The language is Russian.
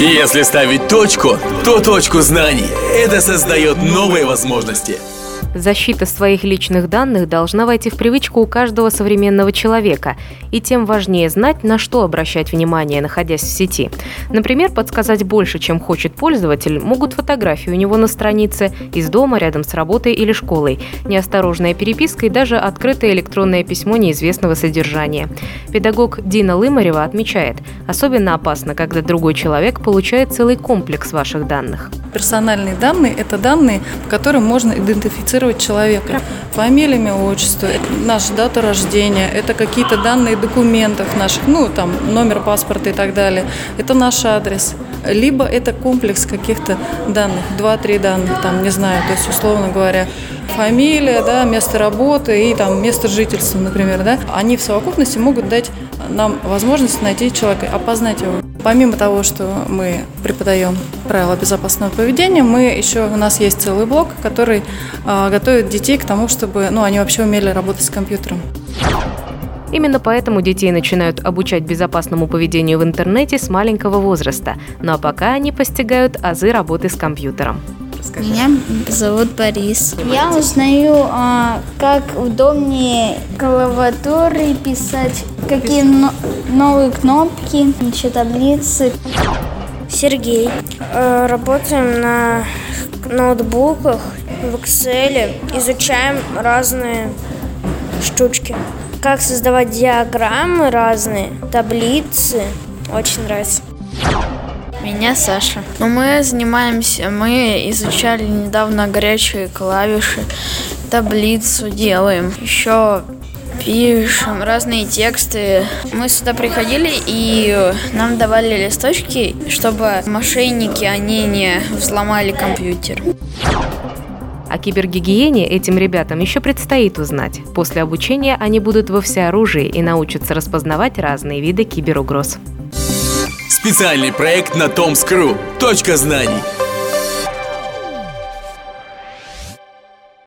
И если ставить точку, то точку знаний. Это создает новые возможности. Защита своих личных данных должна войти в привычку у каждого современного человека, и тем важнее знать, на что обращать внимание, находясь в сети. Например, подсказать больше, чем хочет пользователь, могут фотографии у него на странице, из дома, рядом с работой или школой, неосторожная переписка и даже открытое электронное письмо неизвестного содержания. Педагог Дина Лымарева отмечает, особенно опасно, когда другой человек получает целый комплекс ваших данных. Персональные данные – это данные, по которым можно идентифицировать человека. Фамилия, имя, отчество, наша дата рождения, это какие-то данные документов наших, ну, там, номер паспорта и так далее. Это наш адрес. Либо это комплекс каких-то данных, два-три данных, там, не знаю, то есть, условно говоря, фамилия, да, место работы и там место жительства, например, да, они в совокупности могут дать нам возможность найти человека, опознать его. Помимо того, что мы преподаем правила безопасного поведения, мы еще у нас есть целый блок, который э, готовит детей к тому, чтобы, ну, они вообще умели работать с компьютером. Именно поэтому детей начинают обучать безопасному поведению в интернете с маленького возраста. Ну а пока они постигают азы работы с компьютером. Расскажи. Меня зовут Борис. Я узнаю, а, как удобнее клавиатуры писать, какие но- новые кнопки, еще таблицы. Сергей. Э, Работаем на ноутбуках, в Excel, изучаем разные штучки. Как создавать диаграммы разные, таблицы. Очень нравится. Меня Саша. Ну, мы занимаемся, мы изучали недавно горячие клавиши, таблицу делаем. Еще пишем разные тексты. Мы сюда приходили и нам давали листочки, чтобы мошенники, они не взломали компьютер. О кибергигиене этим ребятам еще предстоит узнать. После обучения они будут во всеоружии и научатся распознавать разные виды киберугроз. Специальный проект на Томскру. Точка знаний.